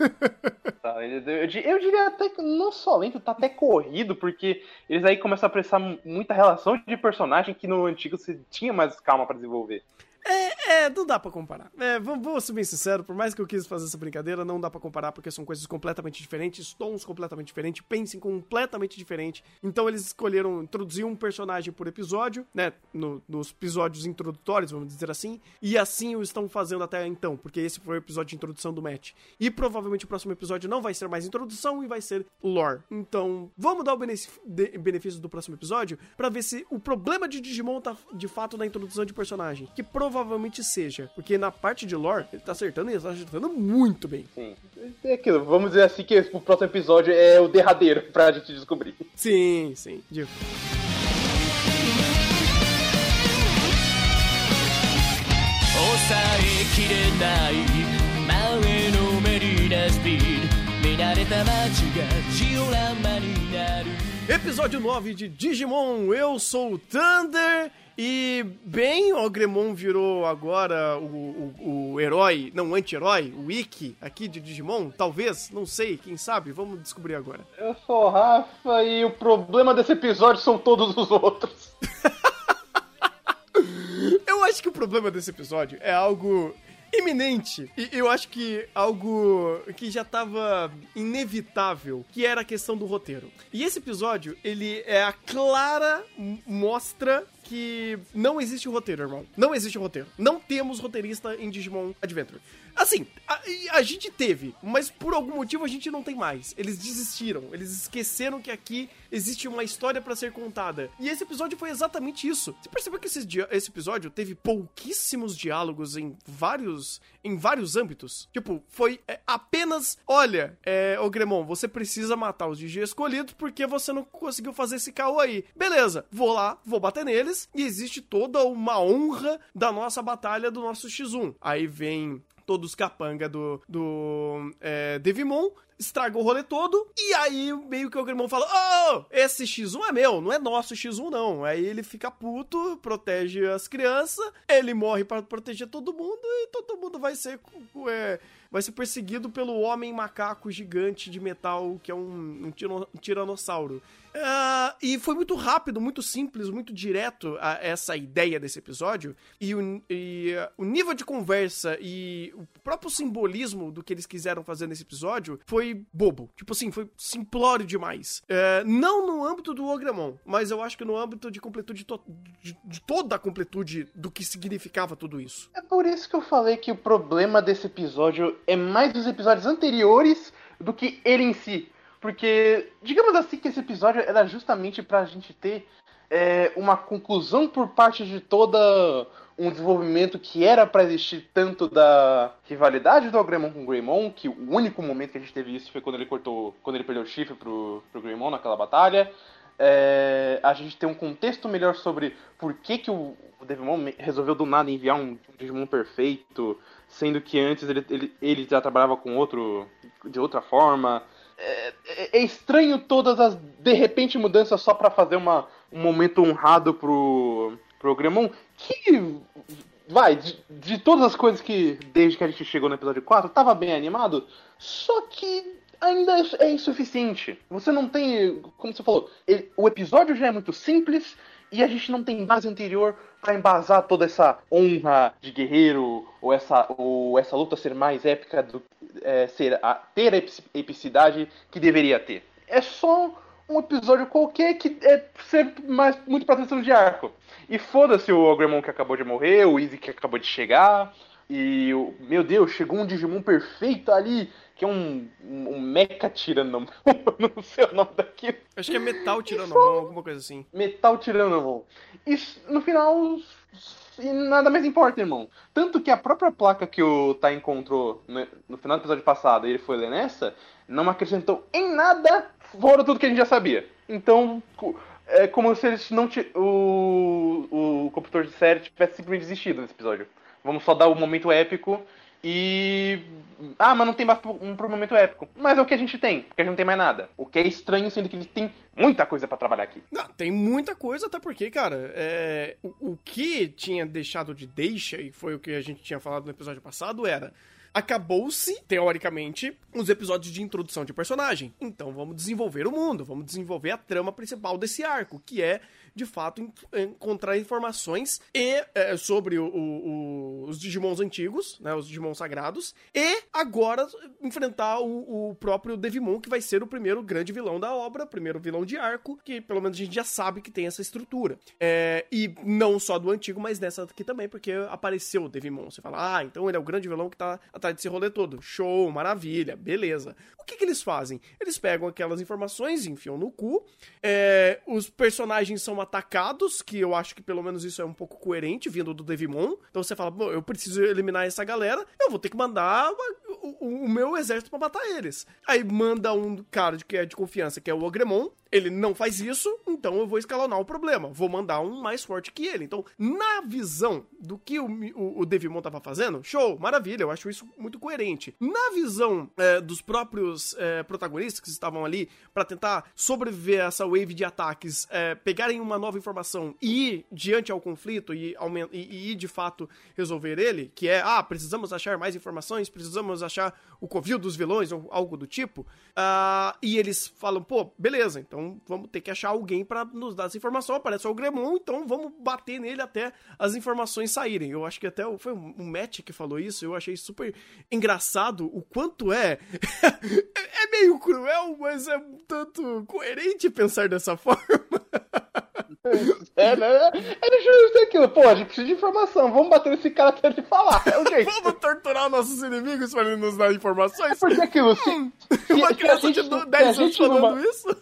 S3: Tá, eu, eu di- eu diria até que não só lento, tá até corrido, porque eles aí começam a prestar mu- muita relação de personagem que no antigo você tinha mais calma pra desenvolver.
S2: É, não dá pra comparar. É, vou, vou ser bem sincero, por mais que eu quis fazer essa brincadeira, não dá pra comparar porque são coisas completamente diferentes, tons completamente diferentes, pensem completamente diferente. Então eles escolheram introduzir um personagem por episódio, né, no- nos episódios introdutórios, vamos dizer assim, e assim o estão fazendo até então, porque esse foi o episódio de introdução do match. E provavelmente o próximo episódio não vai ser mais introdução e vai ser lore. Então, vamos dar o benefício do próximo episódio pra ver se o problema de Digimon tá de fato na introdução de personagem, que provavelmente provavelmente seja. Porque na parte de lore, ele tá acertando e ele tá acertando muito bem.
S3: Sim. É aquilo, vamos dizer assim que o próximo episódio é o derradeiro pra gente descobrir.
S2: Sim, sim. Digo. Episódio 9 de Digimon, eu sou o Thunder e, bem, o Gremon virou agora o, o, o herói, não, o anti-herói, o Ikki aqui de Digimon, talvez, não sei, quem sabe, vamos descobrir agora.
S3: Eu sou o Rafa e o problema desse episódio são todos os outros.
S2: Eu acho que o problema desse episódio é algo iminente. E eu acho que algo que já tava inevitável, que era a questão do roteiro. E esse episódio, ele é a clara mostra que não existe roteiro, irmão. Não existe roteiro. Não temos roteirista em Digimon Adventure. Assim, a, a gente teve, mas por algum motivo a gente não tem mais. Eles desistiram, eles esqueceram que aqui existe uma história pra ser contada. E esse episódio foi exatamente isso. Você percebeu que esse, esse episódio teve pouquíssimos diálogos em vários em vários âmbitos? Tipo, foi é, apenas, olha, é, ô Gremon, você precisa matar os Digi escolhidos porque você não conseguiu fazer esse caô aí. Beleza, vou lá, vou bater neles e existe toda uma honra da nossa batalha do nosso X1. Aí vem todos os capanga do, do é, Devimon, estraga o rolê todo, e aí meio que o Gremon fala, oh, esse X1 é meu, não é nosso X1 não. Aí ele fica puto, protege as crianças, ele morre para proteger todo mundo, e todo mundo vai ser, é, vai ser perseguido pelo homem macaco gigante de metal, que é um, um tiranossauro. Ah, e foi muito rápido, muito simples, muito direto a essa ideia desse episódio. E o, e, ah, o nível de conversa e o próprio simbolismo do que eles quiseram fazer nesse episódio foi bobo. Tipo assim, foi simplório demais. É, não no âmbito do Ogramon, mas eu acho que no âmbito de completude to- de, de toda a completude do que significava tudo isso.
S3: É por isso que eu falei que o problema desse episódio é mais dos episódios anteriores do que ele em si. Porque, digamos assim, que esse episódio era justamente pra gente ter é, uma conclusão por parte de toda um desenvolvimento que era pra existir tanto da rivalidade do Agremon com o Greymon, que o único momento que a gente teve isso foi quando ele cortou, quando ele perdeu o chifre pro, pro Greymon naquela batalha, é, a gente ter um contexto melhor sobre por que, que o, o Devimon resolveu do nada enviar um, um Digimon perfeito, sendo que antes ele, ele, ele já trabalhava com outro de outra forma. É, é, estranho todas as de repente mudanças só para fazer uma, um momento honrado pro, pro Gremon, que vai, de, de, todas as coisas que, desde que a gente chegou no episódio 4, tava bem animado, só que ainda é insuficiente. Você não tem, como você falou, ele, o episódio já é muito simples e a gente não tem base anterior para embasar toda essa honra de guerreiro ou essa, ou essa luta ser mais épica do é, ser a, ter a epicidade que deveria ter. É só um episódio qualquer que é ser mais muito pra atenção de arco. E foda-se o Ogremon que acabou de morrer, o Easy que acabou de chegar. E, o, meu Deus, chegou um Digimon perfeito ali, que é um, um, um Mecha Tiranomon. não sei o nome daquilo.
S2: Acho que é Metal Tiranomon, alguma coisa assim.
S3: Metal Tiranomon. E no final, nada mais importa, irmão. Tanto que a própria placa que o Tai encontrou no, final do episódio passado e ele foi ler nessa, não acrescentou em nada fora tudo que a gente já sabia. Então, é como se eles não o, o computor de série tivesse simplesmente desistido nesse episódio. Vamos só dar o momento épico e. Ah, mas não tem mais um pro momento épico. Mas é o que a gente tem, porque a gente não tem mais nada. O que é estranho, sendo que eles têm muita coisa para trabalhar aqui.
S2: Não, tem muita coisa, até porque, cara, é... o, o que tinha deixado de deixa, e foi o que a gente tinha falado no episódio passado, era acabou-se, teoricamente, os episódios de introdução de personagem. Então vamos desenvolver o mundo, vamos desenvolver a trama principal desse arco, que é de fato encontrar informações e é, sobre o, o, os Digimons antigos, né, os Digimons sagrados, e agora enfrentar o, o, próprio Devimon, que vai ser o primeiro grande vilão da obra, primeiro vilão de arco, que pelo menos a gente já sabe que tem essa estrutura. É, e não só do antigo, mas dessa aqui também, porque apareceu o Devimon. Você fala, ah, então ele é o grande vilão que tá atrás desse rolê todo. Show, maravilha, beleza. O que, que eles fazem? Eles pegam aquelas informações, enfiam no cu, é, os personagens são atacados, que eu acho que pelo menos isso é um pouco coerente, vindo do Devimon. Então você fala, eu preciso eliminar essa galera, eu vou ter que mandar o, o, o meu exército para matar eles. Aí manda um cara que é de confiança, que é o Ogremon, ele não faz isso, então eu vou escalonar o problema. Vou mandar um mais forte que ele. Então, na visão do que o, o, o Devimon tava fazendo, show, maravilha, eu acho isso muito coerente. Na visão é, dos próprios é, protagonistas que estavam ali para tentar sobreviver a essa wave de ataques, é, pegarem uma nova informação e ir diante ao conflito e, e, de fato resolver ele, que é, ah, precisamos achar mais informações, precisamos achar o covil dos vilões ou algo do tipo, uh, e eles falam, pô, beleza, então então vamos ter que achar alguém para nos dar essa informação. Aparece o Gremon, então vamos bater nele até as informações saírem. Eu acho que até foi um Matt que falou isso. Eu achei super engraçado o quanto é. é meio cruel, mas é um tanto coerente pensar dessa forma.
S3: É, né? É justo aquilo. Pô, a gente precisa de informação. Vamos bater nesse cara até ele falar. É o jeito.
S2: Vamos torturar nossos inimigos para ele nos dar informações? É
S3: porque aquilo. Se,
S2: hum, se, uma criança de 10 anos falando numa... isso?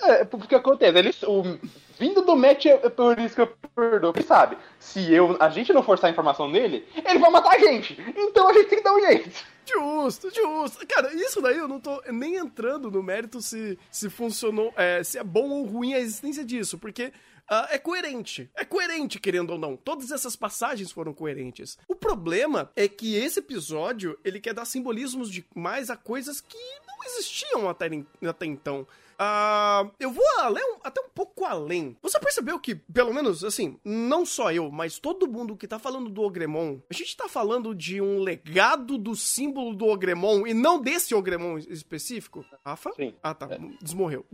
S3: É, porque acontece, ele, o, vindo do match é por isso que eu perdoo. Porque sabe, se eu, a gente não forçar a informação nele, ele vai matar a gente. Então a gente tem que dar um jeito.
S2: Justo, justo. Cara, isso daí eu não tô nem entrando no mérito se, se funcionou, é, se é bom ou ruim a existência disso, porque Uh, é coerente. É coerente, querendo ou não. Todas essas passagens foram coerentes. O problema é que esse episódio, ele quer dar simbolismos demais a coisas que não existiam até, até então. Uh, eu vou além, até um pouco além. Você percebeu que, pelo menos, assim, não só eu, mas todo mundo que tá falando do Ogremon, a gente tá falando de um legado do símbolo do Ogremon e não desse Ogremon específico? Rafa?
S3: Sim.
S2: Ah, tá. É. Desmorreu.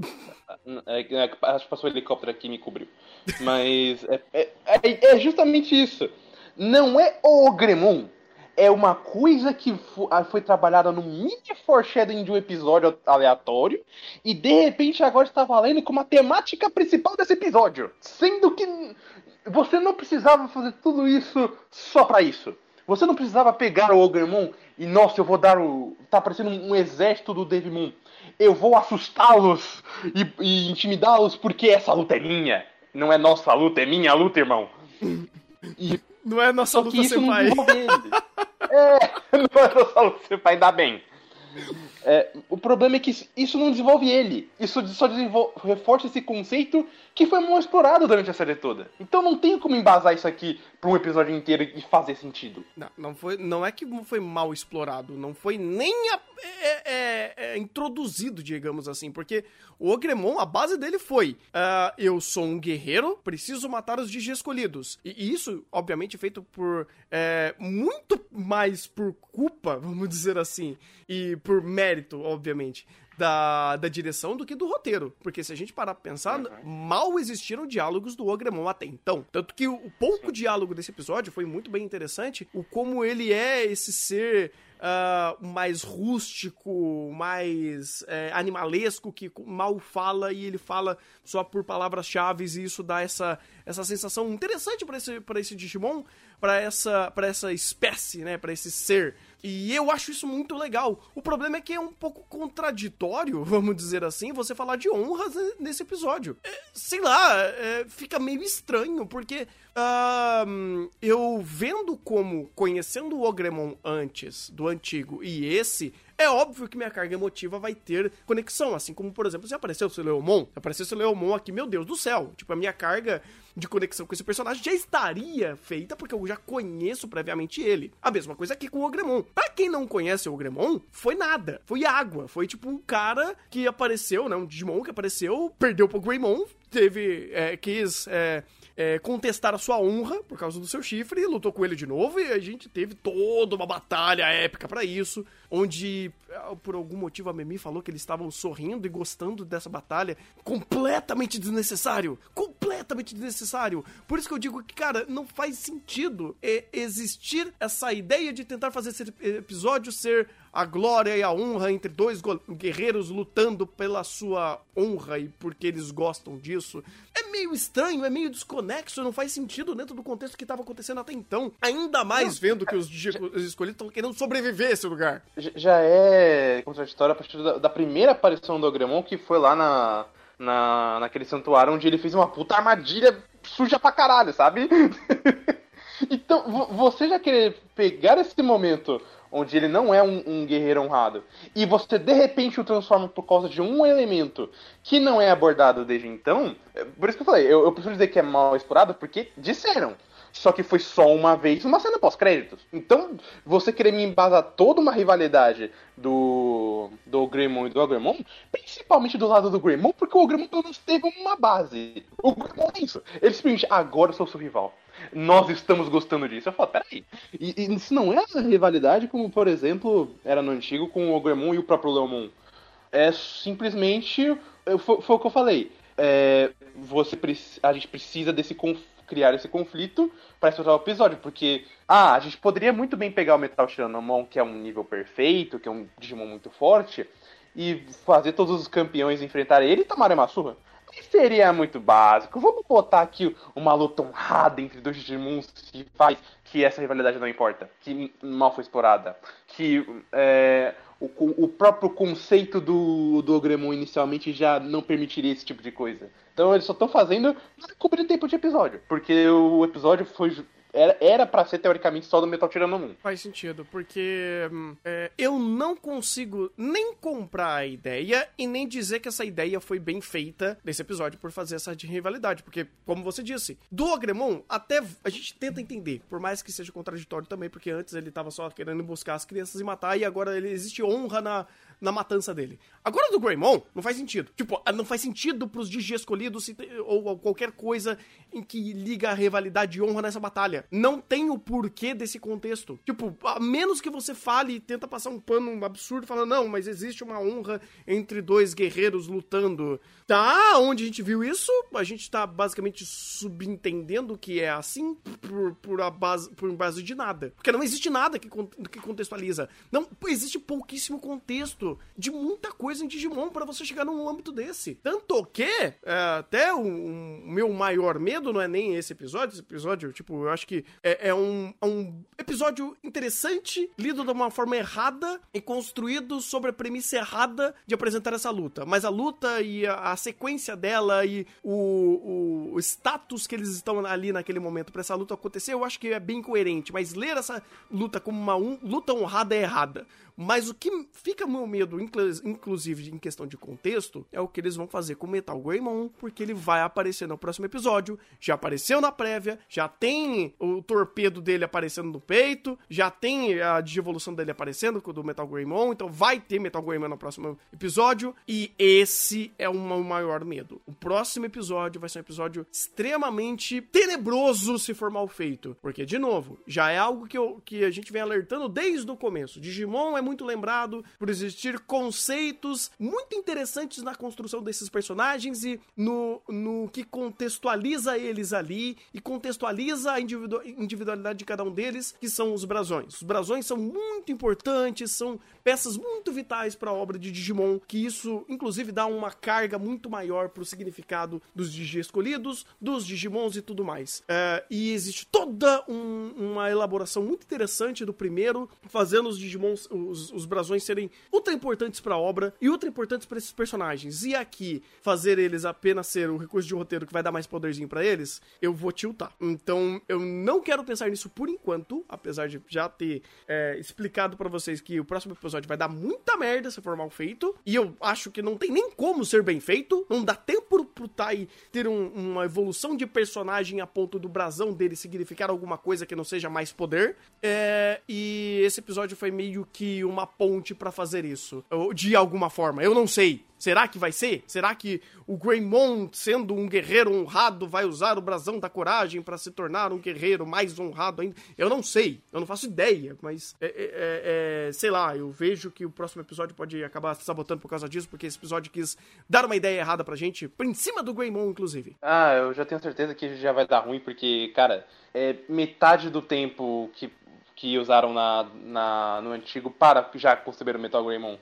S3: É, é, acho que passou o helicóptero aqui e me cobriu. Mas é, é, é, é justamente isso. Não é o Ogremon é uma coisa que ah, foi trabalhada no mini foreshadowing de um episódio aleatório e de repente agora está valendo como a temática principal desse episódio. Sendo que você não precisava fazer tudo isso só para isso. Você não precisava pegar o Ogremon e, nossa, eu vou dar o. Tá parecendo um exército do Devimon. Eu vou assustá-los e, e intimidá-los porque essa luta é minha. Não é nossa luta, é minha luta, irmão.
S2: E não é nossa luta,
S3: sem pai. é, não é nossa luta, sem pai, ainda bem. É, o problema é que isso não desenvolve ele. Isso só desenvolve, reforça esse conceito que foi mal explorado durante a série toda. Então não tem como embasar isso aqui pra um episódio inteiro e fazer sentido.
S2: Não, não, foi, não é que foi mal explorado, não foi nem a, é, é, é, introduzido, digamos assim, porque o Ogremon, a base dele foi: uh, eu sou um guerreiro, preciso matar os Digi escolhidos. E, isso, obviamente, feito por é, muito mais por culpa, vamos dizer assim, e por mérito, obviamente, da, da direção do que do roteiro. Porque se a gente parar pra pensar, uhum. mal existiram diálogos do Ogremon até então. Tanto que o pouco diálogo desse episódio foi muito bem interessante, o como ele é esse ser uh, mais rústico, mais é, animalesco, que mal fala e ele fala só por palavras-chave e isso dá essa, essa sensação interessante para esse, pra esse Digimon, para essa, pra essa espécie, né, para esse ser. E eu acho isso muito legal. O problema é que é um pouco contraditório, vamos dizer assim, você falar de honras nesse episódio. É, sei lá, é, fica meio estranho, porque uh, eu vendo como, conhecendo o Ogremon antes, do antigo, e esse, é óbvio que minha carga emotiva vai ter conexão, assim como, por exemplo, se apareceu o Leomon, se aparecesse o Leomon aqui, meu Deus do céu, tipo, a minha carga de conexão com esse personagem já estaria feita, porque eu já conheço previamente ele. A mesma coisa aqui com o Ogremon. Pra quem não conhece o Ogremon, foi nada, foi água, foi tipo um cara que apareceu, né, um Digimon que apareceu, perdeu pro Greymon, teve, é, quis... É, é, contestar a sua honra por causa do seu chifre, lutou com ele de novo e a gente teve toda uma batalha épica para isso, onde ah, por algum motivo a Memi falou que eles estavam sorrindo e gostando dessa batalha, completamente desnecessário, completamente desnecessário. Por isso que eu digo que, cara, não faz sentido é, existir essa ideia de tentar fazer esse episódio ser a glória e a honra entre dois guerreiros lutando pela sua honra e porque eles gostam disso. É meio estranho, é meio desconexo, não faz sentido dentro do contexto que estava acontecendo até então. Ainda mais vendo que os, já, os escolhidos estão querendo sobreviver a esse lugar.
S3: Já é contraditório a partir da, da primeira aparição do Ogremon, que foi lá na, na, naquele santuário onde ele fez uma puta armadilha suja pra caralho, sabe? então, você já querer pegar esse momento onde ele não é um, um, guerreiro honrado, e você de repente o transforma por causa de um elemento que não é abordado desde então, é, por isso que eu falei, eu, eu prefiro dizer que é mal explorado porque disseram. Só que foi só uma vez uma cena pós-créditos. Então, você querer me embasar toda uma rivalidade do, do Greymon e do Agremon, principalmente do lado do Greymon, porque o Agremon pelo menos teve uma base. O Greymon é isso. Ele simplesmente, agora eu sou seu rival nós estamos gostando disso. Eu falo, peraí. E, e isso não é uma rivalidade como, por exemplo, era no antigo com o Ogremon e o próprio Leomon. É simplesmente. Foi, foi o que eu falei. É, você, a gente precisa desse criar esse conflito para explorar o episódio, porque ah, a gente poderia muito bem pegar o Metal Tiranomon, que é um nível perfeito, que é um Digimon muito forte, e fazer todos os campeões enfrentar ele e tomar uma surra seria muito básico. Vamos botar aqui uma luta honrada entre dois Digimons que faz que essa rivalidade não importa, que mal foi explorada, que é, o, o, próprio conceito do, do Ogremon inicialmente já não permitiria esse tipo de coisa. Então eles só estão fazendo cobrir tempo de episódio, porque o episódio foi era, pra ser, teoricamente, só do Metal Tirando 1.
S2: Faz sentido, porque hum, é, eu não consigo nem comprar a ideia e nem dizer que essa ideia foi bem feita nesse episódio por fazer essa rivalidade. Porque, como você disse, do Agremon, até a gente tenta entender, por mais que seja contraditório também, porque antes ele tava só querendo buscar as crianças e matar, e agora ele existe honra na, na matança dele. Agora do Greymon, não faz sentido. Tipo, não faz sentido pros Digi escolhidos ou qualquer coisa em que liga a rivalidade e honra nessa batalha. Não tem o porquê desse contexto. Tipo, a menos que você fale e tenta passar um pano absurdo falando, não, mas existe uma honra entre dois guerreiros lutando. Tá, onde a gente viu isso, a gente tá basicamente subentendendo que é assim por, por, a base, por base de nada. Porque não existe nada que, que contextualiza. Não, existe pouquíssimo contexto de muita coisa em Digimon para você chegar num âmbito desse. Tanto que, é, até o, o meu maior medo não é nem esse episódio. Esse episódio, tipo, eu acho que é, é um, é um episódio interessante, lido de uma forma errada e construído sobre a premissa errada de apresentar essa luta. Mas a luta e a, a sequência dela e o, o, status que eles estão ali naquele momento para essa luta acontecer, eu acho que é bem coerente. Mas ler essa luta como uma um, luta honrada é errada. Mas o que fica no medo, inclusive em questão de contexto, é o que eles vão fazer com Metal Greymon, porque ele vai aparecer no próximo episódio, já apareceu na prévia, já tem o torpedo dele aparecendo no peito, já tem a digievolução dele aparecendo o do Metal Greymon, então vai ter Metal Greymon no próximo episódio, e esse é o meu maior medo. O próximo episódio vai ser um episódio extremamente tenebroso se for mal feito, porque, de novo, já é algo que, eu, que a gente vem alertando desde o começo. Digimon é muito lembrado por existir conceitos muito interessantes na construção desses personagens e no, no que contextualiza eles ali e contextualiza a individualidade de cada um deles, que são os brasões. Os brasões são muito importantes, são peças muito vitais para a obra de Digimon, que isso inclusive dá uma carga muito maior para o significado dos Digi escolhidos, dos Digimons e tudo mais. É, e existe toda um, uma elaboração muito interessante do primeiro, fazendo os Digimons, os, os brasões serem ultra importantes para a obra e ultra importantes para esses personagens. E aqui, fazer eles apenas ser o recurso de roteiro que vai dar mais poderzinho para eles, eu vou tiltar. Então, eu não quero pensar nisso por enquanto, apesar de já ter é, explicado para vocês que o próximo episódio vai dar muita merda se for mal feito. E eu acho que não tem nem como ser bem feito. Não dá tempo pro Tai ter um, uma evolução de personagem a ponto do brasão dele significar alguma coisa que não seja mais poder. É, e esse episódio foi meio que uma ponte para fazer isso. De alguma forma. Eu não sei. Será que vai ser? Será que o Greymon, sendo um guerreiro honrado, vai usar o brasão da coragem para se tornar um guerreiro mais honrado ainda? Eu não sei, eu não faço ideia, mas é, é, é, é sei lá, eu vejo que o próximo episódio pode acabar se sabotando por causa disso, porque esse episódio quis dar uma ideia errada pra gente, por em cima do Greymon, inclusive.
S3: Ah, eu já tenho certeza que já vai dar ruim, porque, cara, é metade do tempo que que usaram na, na, no antigo para já conceber o Metal Greymon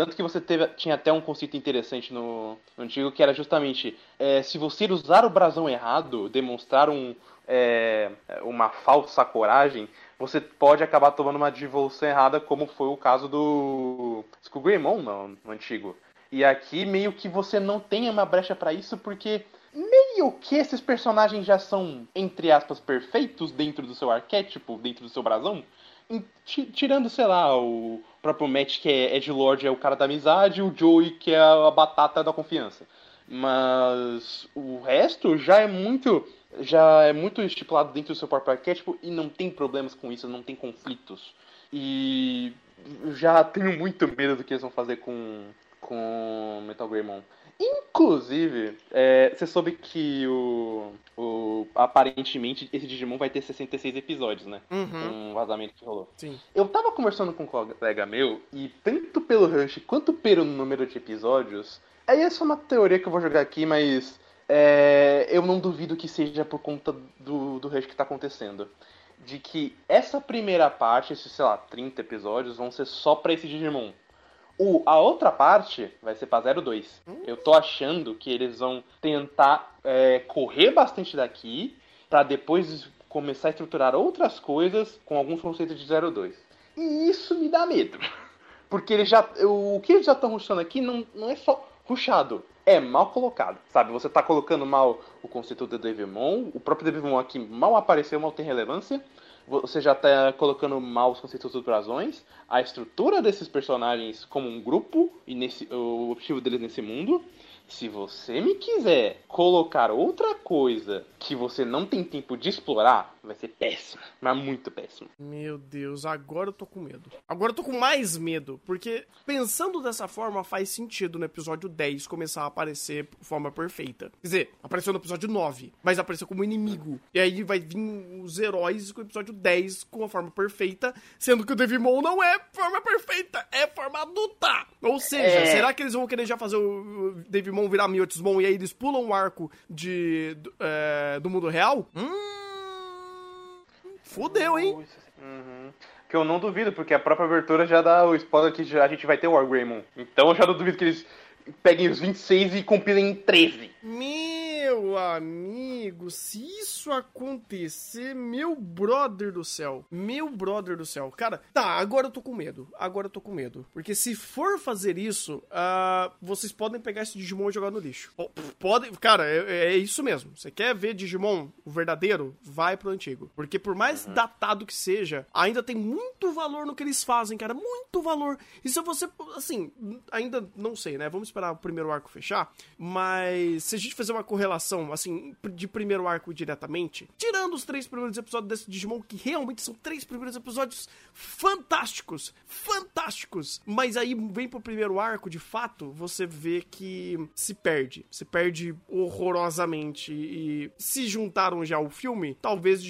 S3: tanto que você teve, tinha até um conceito interessante no, no antigo, que era justamente, é, se você usar o brasão errado, demonstrar um, é, uma falsa coragem, você pode acabar tomando uma devolução errada, como foi o caso do Skullgreymon no, no antigo. E aqui meio que você não tem uma brecha para isso, porque meio que esses personagens já são, entre aspas, perfeitos dentro do seu arquétipo, dentro do seu brasão. Tirando, sei lá, o próprio Matt, que é Ed Lord, é o cara da amizade, o Joey, que é a batata da confiança. Mas o resto já é muito já é muito estipulado dentro do seu próprio arquétipo e não tem problemas com isso, não tem conflitos. E já tenho muito medo do que eles vão fazer com, com Metal Greymon. Inclusive, é, você soube que o, o. Aparentemente, esse Digimon vai ter 66 episódios, né?
S2: Uhum.
S3: Um vazamento que rolou.
S2: Sim.
S3: Eu tava conversando com um colega meu, e tanto pelo Rush quanto pelo número de episódios. Aí é só uma teoria que eu vou jogar aqui, mas. É, eu não duvido que seja por conta do, do Rush que tá acontecendo. De que essa primeira parte, esses, sei lá, 30 episódios, vão ser só pra esse Digimon. O, a outra parte vai ser pra 02. Hum? Eu tô achando que eles vão tentar é, correr bastante daqui para depois começar a estruturar outras coisas com alguns conceitos de 02. E isso me dá medo. Porque eles já. O que eles já estão ruxando aqui não, não é só ruxado. É mal colocado, sabe? Você tá colocando mal o conceito do Devilmon. O próprio Devilmon aqui mal apareceu, mal tem relevância você já está colocando mal os conceitos dos brasões, a estrutura desses personagens como um grupo e nesse, o objetivo deles nesse mundo. Se você me quiser colocar outra coisa que você não tem tempo de explorar, vai ser péssimo. Mas muito péssimo.
S2: Meu Deus, agora eu tô com medo. Agora eu tô com mais medo. Porque pensando dessa forma, faz sentido no episódio 10 começar a aparecer de forma perfeita. Quer dizer, apareceu no episódio 9, mas apareceu como inimigo. E aí vai vir os heróis com o episódio 10 com a forma perfeita, sendo que o Devimon não é forma perfeita, é forma adulta. Ou seja, é... será que eles vão querer já fazer o Devimon virar Miotismon e aí eles pulam o arco de, do, é, do mundo real? Hum Fudeu, hein?
S3: Uhum. Que eu não duvido, porque a própria abertura já dá o spoiler que já, a gente vai ter o Wargreymon. Então eu já não duvido que eles peguem os 26 e compilem em 13.
S2: Meu Meu amigo, se isso acontecer, meu brother do céu. Meu brother do céu. Cara, tá, agora eu tô com medo. Agora eu tô com medo. Porque se for fazer isso, uh, vocês podem pegar esse Digimon e jogar no lixo. Podem. Cara, é, é, isso mesmo. Você quer ver Digimon, o verdadeiro? Vai pro antigo. Porque por mais uhum. datado que seja, ainda tem muito valor no que eles fazem, cara. Muito valor. E se você. Assim, ainda não sei, né? Vamos esperar o primeiro arco fechar. Mas se a gente fazer uma correlação, assim, de primeiro arco diretamente, tirando os três primeiros episódios desse Digimon, que realmente são três primeiros episódios fantásticos, fantásticos. Mas aí vem pro primeiro arco, de fato, você vê que se perde. Se perde horrorosamente. E se juntaram já o filme, talvez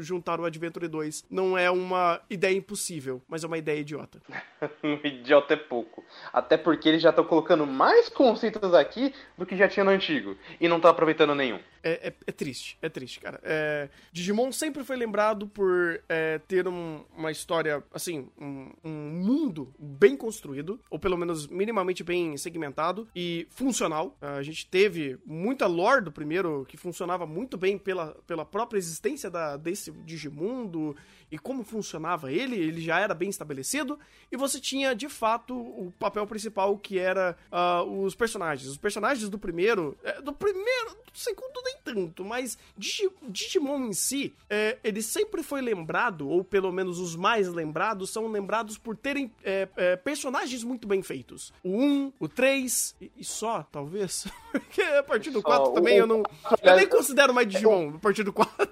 S2: juntar o Adventure 2 não é uma ideia impossível, mas é uma ideia idiota.
S3: idiota é pouco. Até porque eles já estão colocando mais conceitos aqui do que já tinha no antigo. E não tá aproveitando nenhum.
S2: É, é, é triste, é triste, cara. É, Digimon sempre foi lembrado por é, ter um, uma história, assim, um, um, mundo bem construído, ou pelo menos minimamente bem segmentado e funcional. A gente teve muita lore do primeiro que funcionava muito bem pela, pela própria existência da, desse Digimundo e como funcionava ele, ele já era bem estabelecido, e você tinha de fato o papel principal que era uh, os personagens. Os personagens do primeiro, é, do primeiro, do segundo nem tanto, mas Digimon em si, é, ele sempre foi lembrado, ou pelo menos os mais lembrados, são lembrados por terem é, é personagens muito bem feitos. O 1, o 3, e, e só, talvez. Porque a partir do 4 também o... eu não. Eu nem considero mais Digimon a partir do 4.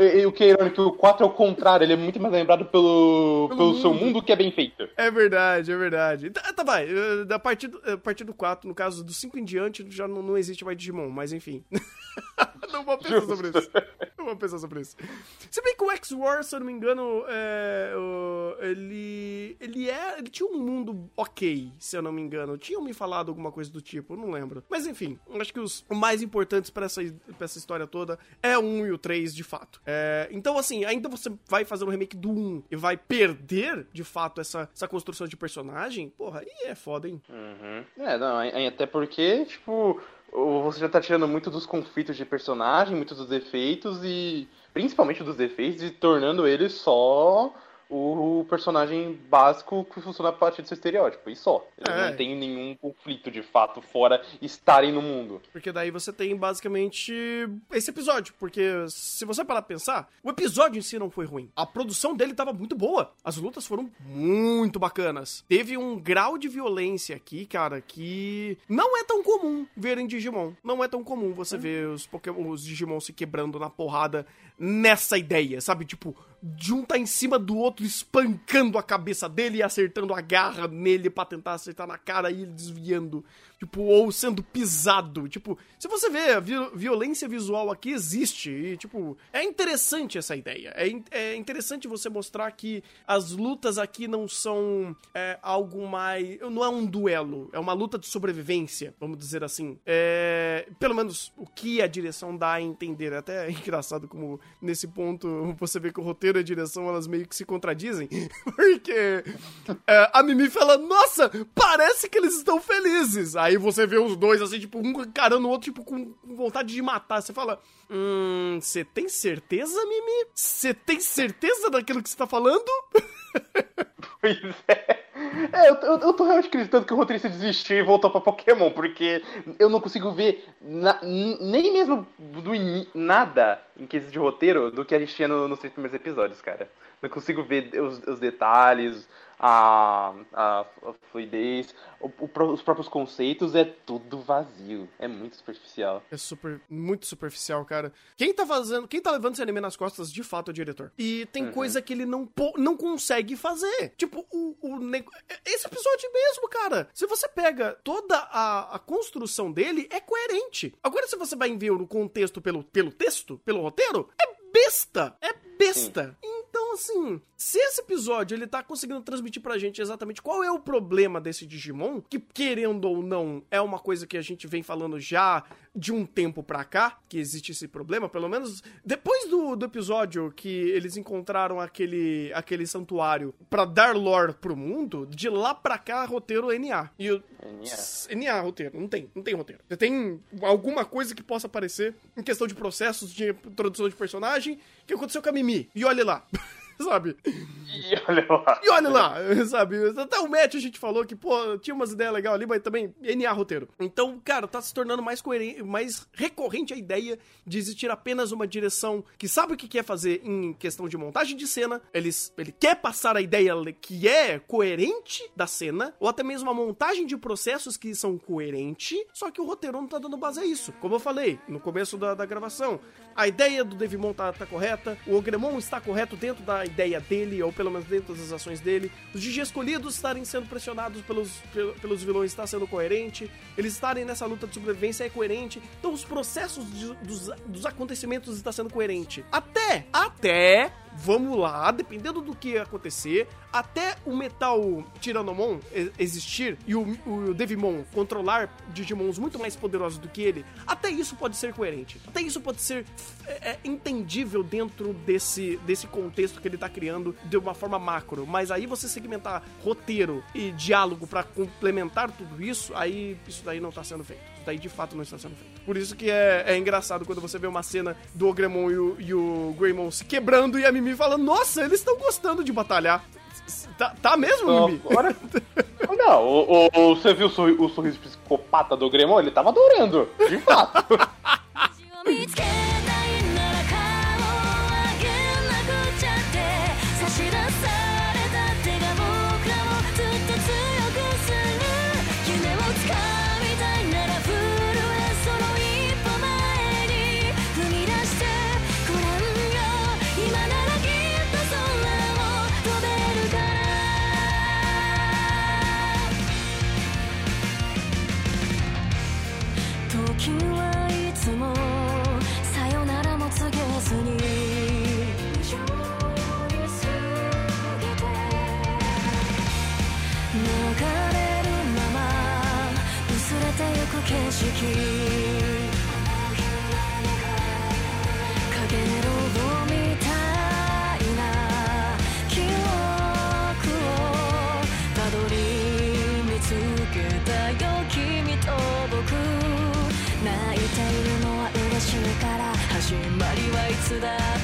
S3: E, o que é irônico, o 4 é o contrário, ele é muito mais lembrado pelo, pelo, pelo seu mundo que é bem feito.
S2: É verdade, é verdade. Tá, tá vai, a partir, do, a partir do 4, no caso do 5 em diante, já não, não existe mais Digimon, mas enfim. não vou pensar sobre isso. Não vou pensar sobre isso. Se bem que o X-War, se eu não me engano, é, ele. Ele é. Ele tinha um mundo ok, se eu não me engano. Tinham me falado alguma coisa do tipo, não lembro. Mas enfim, acho que os mais importantes para essa, pra essa história toda é o 1 e o 3, de fato. É, então, assim, ainda você vai fazer um remake do 1 e vai perder, de fato, essa, essa construção de personagem, porra, aí é foda, hein?
S3: Uhum. É, não, até porque, tipo você já tá tirando muito dos conflitos de personagem, muito dos defeitos e principalmente dos defeitos e tornando eles só o personagem básico que funciona a partir do seu estereótipo, e só. Ele é. não tem nenhum conflito de fato fora estarem no mundo.
S2: Porque daí você tem basicamente esse episódio, porque se você parar pra pensar, o episódio em si não foi ruim. A produção dele tava muito boa. As lutas foram muito bacanas. Teve um grau de violência aqui, cara, que não é tão comum ver em Digimon. Não é tão comum você é. ver os, Pokémon, os Digimon se quebrando na porrada nessa ideia, sabe? Tipo, de um tá em cima do outro, espancando a cabeça dele e acertando a garra nele para tentar acertar na cara e ele desviando tipo, ou sendo pisado. Tipo, se você vê, violência visual aqui existe. E, tipo, é interessante essa ideia. É, é interessante você mostrar que as lutas aqui não são é, algo mais. Não é um duelo, é uma luta de sobrevivência, vamos dizer assim. É, pelo menos o que a direção dá a entender. É até engraçado como nesse ponto você vê que o roteiro e a direção elas meio que se contradizem. Porque é, a Mimi fala: Nossa, parece que eles estão felizes. Aí Aí você vê os dois, assim, tipo, um encarando o outro, tipo, com vontade de matar. Você fala, hum, você tem certeza, Mimi? Você tem certeza daquilo que você tá falando?
S3: Pois é. É, eu, eu, eu tô realmente acreditando que o roteirista desistiu e voltou pra Pokémon, porque eu não consigo ver na, nem mesmo do nada em quesito de roteiro do que a gente tinha no, nos três primeiros episódios, cara. Não consigo ver os, os detalhes, a, a, fluidez, o, o, os próprios conceitos, é tudo vazio. É muito superficial.
S2: É super, muito superficial, cara. Quem tá fazendo, quem tá levando esse anime nas costas, de fato, é o diretor. E tem uhum. coisa que ele não, não consegue fazer. Tipo, o, o esse episódio mesmo, cara. Se você pega toda a, a construção dele, é coerente. Agora, se você vai ver o contexto pelo, pelo texto, pelo roteiro, é besta. É besta. Sim. Então, assim, se esse episódio ele tá conseguindo transmitir pra gente exatamente qual é o problema desse Digimon, que querendo ou não, é uma coisa que a gente vem falando já de um tempo pra cá, que existe esse problema, pelo menos depois do, do episódio que eles encontraram aquele, aquele santuário para dar lore pro mundo, de lá pra cá, roteiro NA. E
S4: NA.
S2: NA roteiro, não tem, não tem roteiro. Você tem alguma coisa que possa aparecer em questão de processos de introdução de personagem que aconteceu com a Mimi. E olha lá. sabe?
S4: E olha lá.
S2: E olha lá, sabe? Até o Matt a gente falou que, pô, tinha umas ideias legais ali, mas também NA roteiro. Então, cara, tá se tornando mais coerente, mais recorrente a ideia de existir apenas uma direção que sabe o que quer fazer em questão de montagem de cena, eles, ele quer passar a ideia que é coerente da cena, ou até mesmo a montagem de processos que são coerentes, só que o roteiro não tá dando base a isso. Como eu falei no começo da, da gravação, a ideia do Devimon tá, tá correta, o Ogremon está correto dentro da ideia dele, ou pelo menos dentro das ações dele, os Digi escolhidos estarem sendo pressionados pelos, pel- pelos vilões está sendo coerente, eles estarem nessa luta de sobrevivência é coerente, então os processos de- dos, dos acontecimentos está sendo coerente. Até, até, vamos lá, dependendo do que acontecer, até o Metal Tiranomon existir e o, o Devimon controlar Digimons muito mais poderosos do que ele, até isso pode ser coerente. Até isso pode ser é, é, entendível dentro desse, desse contexto que ele tá criando de uma forma macro. Mas aí você segmentar roteiro e diálogo pra complementar tudo isso, aí isso daí não tá sendo feito. Isso daí de fato não está sendo feito. Por isso que é, é engraçado quando você vê uma cena do Ogremon e o, e o Greymon se quebrando e a Mimi falando: Nossa, eles estão gostando de batalhar. Tá, tá mesmo,
S4: Ó,
S2: Mimi?
S4: Olha. Não, o, o- você viu o, sorri- o sorriso psicopata do Gremon? Ele tava adorando, de fato.
S5: 泣いているのは嬉しいから始まりはいつだって